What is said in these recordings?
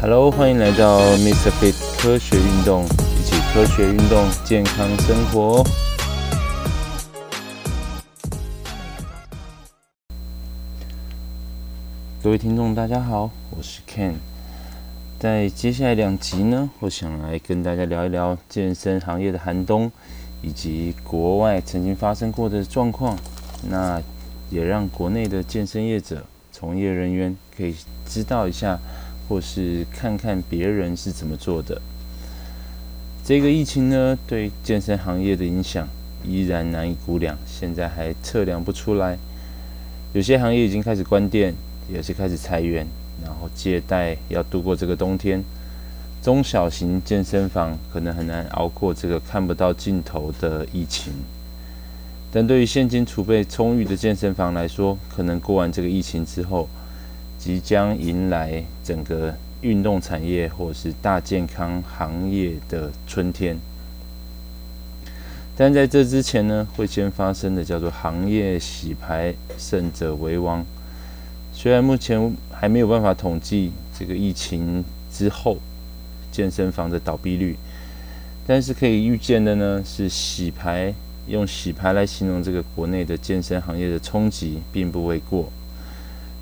Hello，欢迎来到 Mr. Fit 科学运动，一起科学运动，健康生活。各位听众，大家好，我是 Ken。在接下来两集呢，我想来跟大家聊一聊健身行业的寒冬，以及国外曾经发生过的状况。那也让国内的健身业者、从业人员可以知道一下，或是看看别人是怎么做的。这个疫情呢，对健身行业的影响依然难以估量，现在还测量不出来。有些行业已经开始关店，也是开始裁员，然后借贷要度过这个冬天。中小型健身房可能很难熬过这个看不到尽头的疫情。但对于现金储备充裕的健身房来说，可能过完这个疫情之后，即将迎来整个运动产业或是大健康行业的春天。但在这之前呢，会先发生的叫做行业洗牌，胜者为王。虽然目前还没有办法统计这个疫情之后健身房的倒闭率，但是可以预见的呢，是洗牌。用洗牌来形容这个国内的健身行业的冲击，并不为过。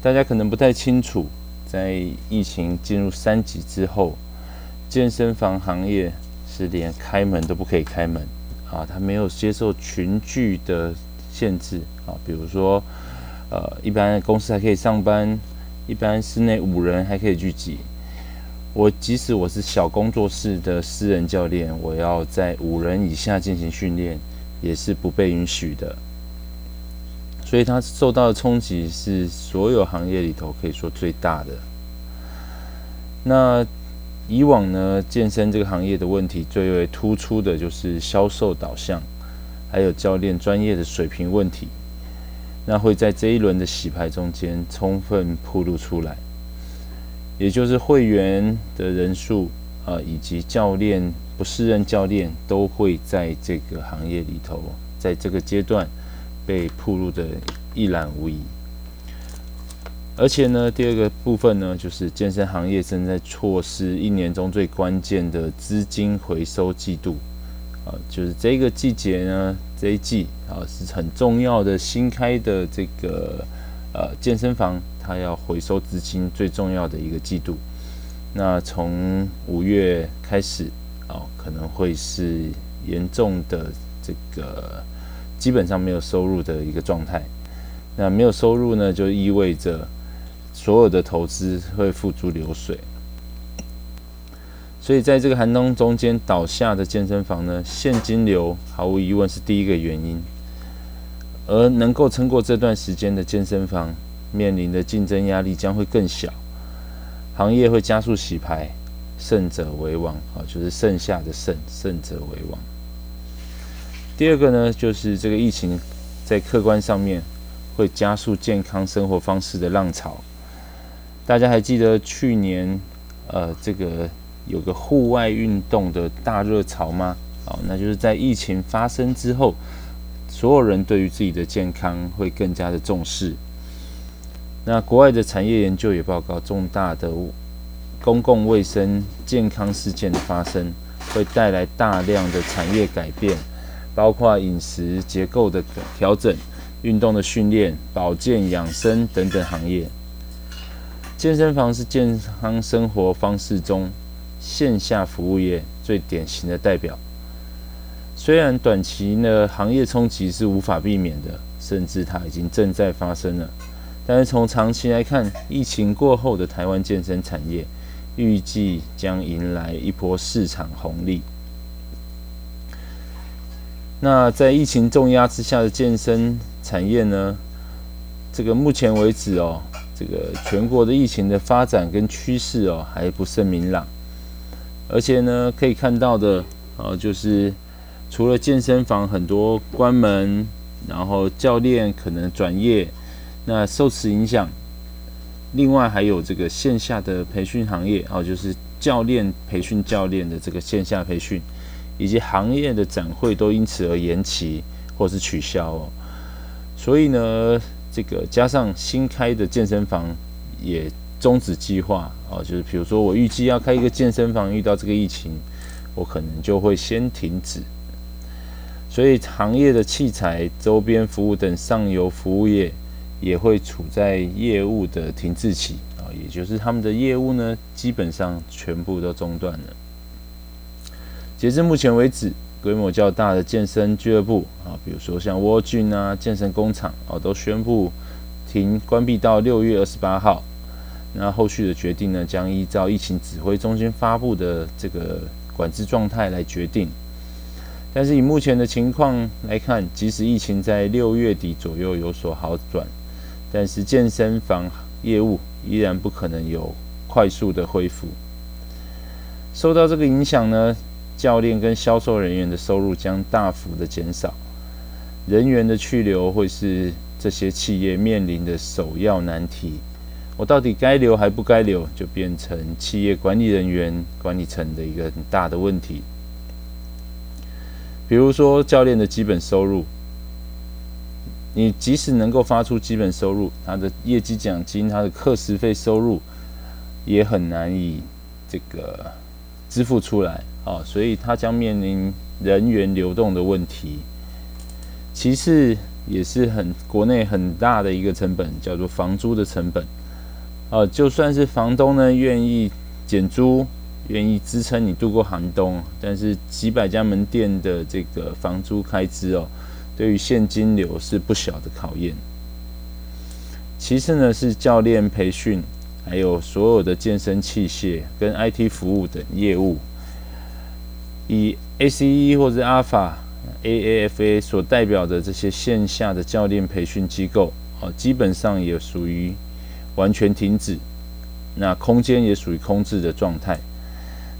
大家可能不太清楚，在疫情进入三级之后，健身房行业是连开门都不可以开门啊，它没有接受群聚的限制啊，比如说，呃，一般公司还可以上班，一般室内五人还可以聚集。我即使我是小工作室的私人教练，我要在五人以下进行训练。也是不被允许的，所以它受到的冲击是所有行业里头可以说最大的。那以往呢，健身这个行业的问题最为突出的就是销售导向，还有教练专业的水平问题。那会在这一轮的洗牌中间充分暴露出来，也就是会员的人数啊，以及教练。不适任教练都会在这个行业里头，在这个阶段被曝露的一览无遗。而且呢，第二个部分呢，就是健身行业正在错失一年中最关键的资金回收季度啊，就是这个季节呢，这一季啊是很重要的新开的这个呃健身房，它要回收资金最重要的一个季度。那从五月开始。哦，可能会是严重的这个基本上没有收入的一个状态。那没有收入呢，就意味着所有的投资会付诸流水。所以在这个寒冬中间倒下的健身房呢，现金流毫无疑问是第一个原因。而能够撑过这段时间的健身房，面临的竞争压力将会更小，行业会加速洗牌。胜者为王啊，就是剩下的胜，胜者为王。第二个呢，就是这个疫情在客观上面会加速健康生活方式的浪潮。大家还记得去年呃，这个有个户外运动的大热潮吗？哦，那就是在疫情发生之后，所有人对于自己的健康会更加的重视。那国外的产业研究也报告重大的。公共卫生健康事件的发生，会带来大量的产业改变，包括饮食结构的调整、运动的训练、保健养生等等行业。健身房是健康生活方式中线下服务业最典型的代表。虽然短期的行业冲击是无法避免的，甚至它已经正在发生了，但是从长期来看，疫情过后的台湾健身产业。预计将迎来一波市场红利。那在疫情重压之下的健身产业呢？这个目前为止哦，这个全国的疫情的发展跟趋势哦还不甚明朗。而且呢，可以看到的哦，就是除了健身房很多关门，然后教练可能转业，那受此影响。另外还有这个线下的培训行业哦，就是教练培训教练的这个线下培训，以及行业的展会都因此而延期或是取消哦。所以呢，这个加上新开的健身房也终止计划哦，就是比如说我预计要开一个健身房，遇到这个疫情，我可能就会先停止。所以行业的器材、周边服务等上游服务业也会处在业务的停滞期啊，也就是他们的业务呢，基本上全部都中断了。截至目前为止，规模较大的健身俱乐部啊，比如说像沃郡啊健身工厂啊，都宣布停关闭到六月二十八号。那后续的决定呢，将依照疫情指挥中心发布的这个管制状态来决定。但是以目前的情况来看，即使疫情在六月底左右有所好转，但是健身房业务依然不可能有快速的恢复。受到这个影响呢，教练跟销售人员的收入将大幅的减少，人员的去留会是这些企业面临的首要难题。我到底该留还不该留，就变成企业管理人员管理层的一个很大的问题。比如说教练的基本收入，你即使能够发出基本收入，他的业绩奖金、他的课时费收入也很难以这个支付出来啊，所以他将面临人员流动的问题。其次，也是很国内很大的一个成本，叫做房租的成本。啊，就算是房东呢愿意减租。愿意支撑你度过寒冬，但是几百家门店的这个房租开支哦，对于现金流是不小的考验。其次呢，是教练培训，还有所有的健身器械跟 IT 服务等业务。以 ACE 或者 Alpha、AAFA 所代表的这些线下的教练培训机构，哦，基本上也属于完全停止，那空间也属于空置的状态。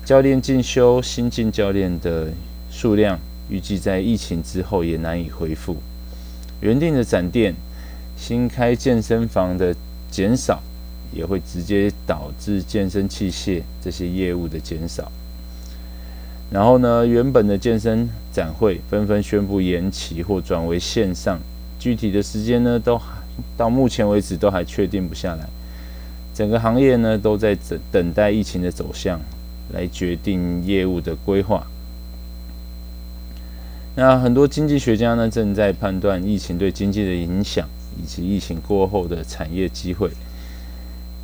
教练进修新进教练的数量，预计在疫情之后也难以恢复。原定的展店、新开健身房的减少，也会直接导致健身器械这些业务的减少。然后呢，原本的健身展会纷纷宣布延期或转为线上，具体的时间呢，都到目前为止都还确定不下来。整个行业呢，都在等等待疫情的走向。来决定业务的规划。那很多经济学家呢，正在判断疫情对经济的影响，以及疫情过后的产业机会。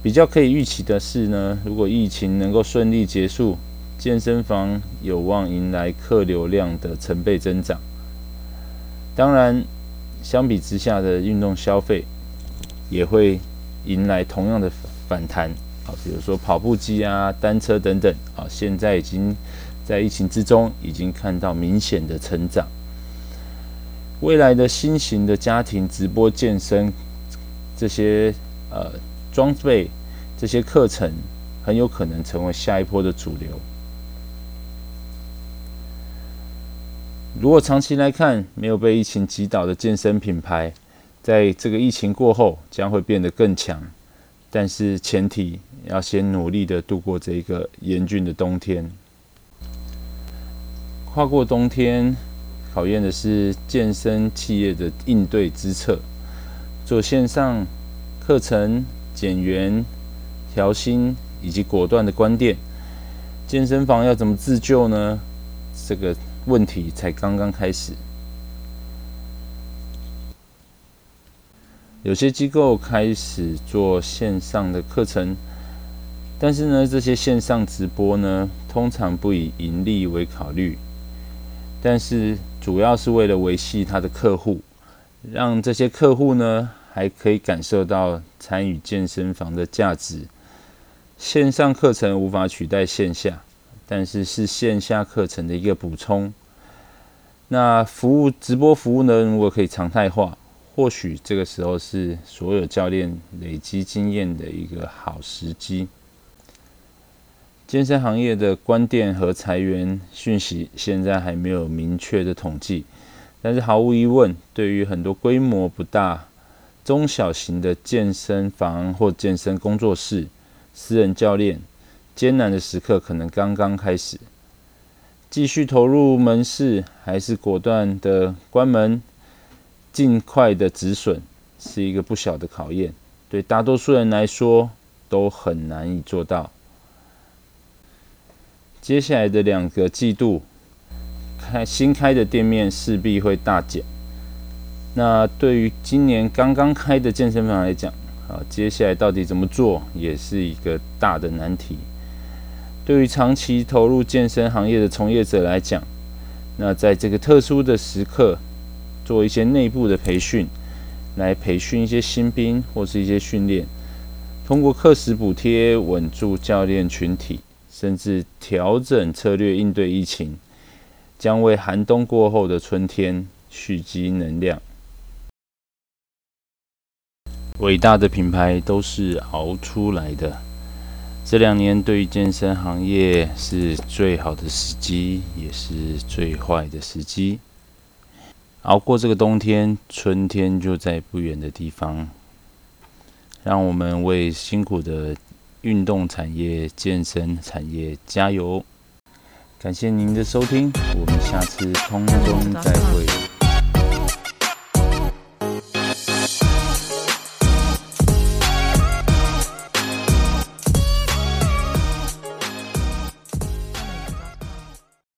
比较可以预期的是呢，如果疫情能够顺利结束，健身房有望迎来客流量的成倍增长。当然，相比之下的运动消费也会迎来同样的反弹。啊，比如说跑步机啊、单车等等啊，现在已经在疫情之中已经看到明显的成长。未来的新型的家庭直播健身这些呃装备、这些课程，很有可能成为下一波的主流。如果长期来看没有被疫情击倒的健身品牌，在这个疫情过后将会变得更强。但是前提要先努力的度过这个严峻的冬天。跨过冬天，考验的是健身企业的应对之策。做线上课程减员、调薪以及果断的关店，健身房要怎么自救呢？这个问题才刚刚开始。有些机构开始做线上的课程，但是呢，这些线上直播呢，通常不以盈利为考虑，但是主要是为了维系他的客户，让这些客户呢，还可以感受到参与健身房的价值。线上课程无法取代线下，但是是线下课程的一个补充。那服务直播服务呢，如果可以常态化。或许这个时候是所有教练累积经验的一个好时机。健身行业的关店和裁员讯息现在还没有明确的统计，但是毫无疑问，对于很多规模不大、中小型的健身房或健身工作室、私人教练，艰难的时刻可能刚刚开始。继续投入门市，还是果断的关门？尽快的止损是一个不小的考验，对大多数人来说，都很难以做到。接下来的两个季度，开新开的店面势必会大减。那对于今年刚刚开的健身房来讲，啊，接下来到底怎么做，也是一个大的难题。对于长期投入健身行业的从业者来讲，那在这个特殊的时刻，做一些内部的培训，来培训一些新兵或是一些训练，通过课时补贴稳住教练群体，甚至调整策略应对疫情，将为寒冬过后的春天蓄积能量。伟大的品牌都是熬出来的。这两年对于健身行业是最好的时机，也是最坏的时机。熬过这个冬天，春天就在不远的地方。让我们为辛苦的运动产业、健身产业加油！感谢您的收听，我们下次空中再会。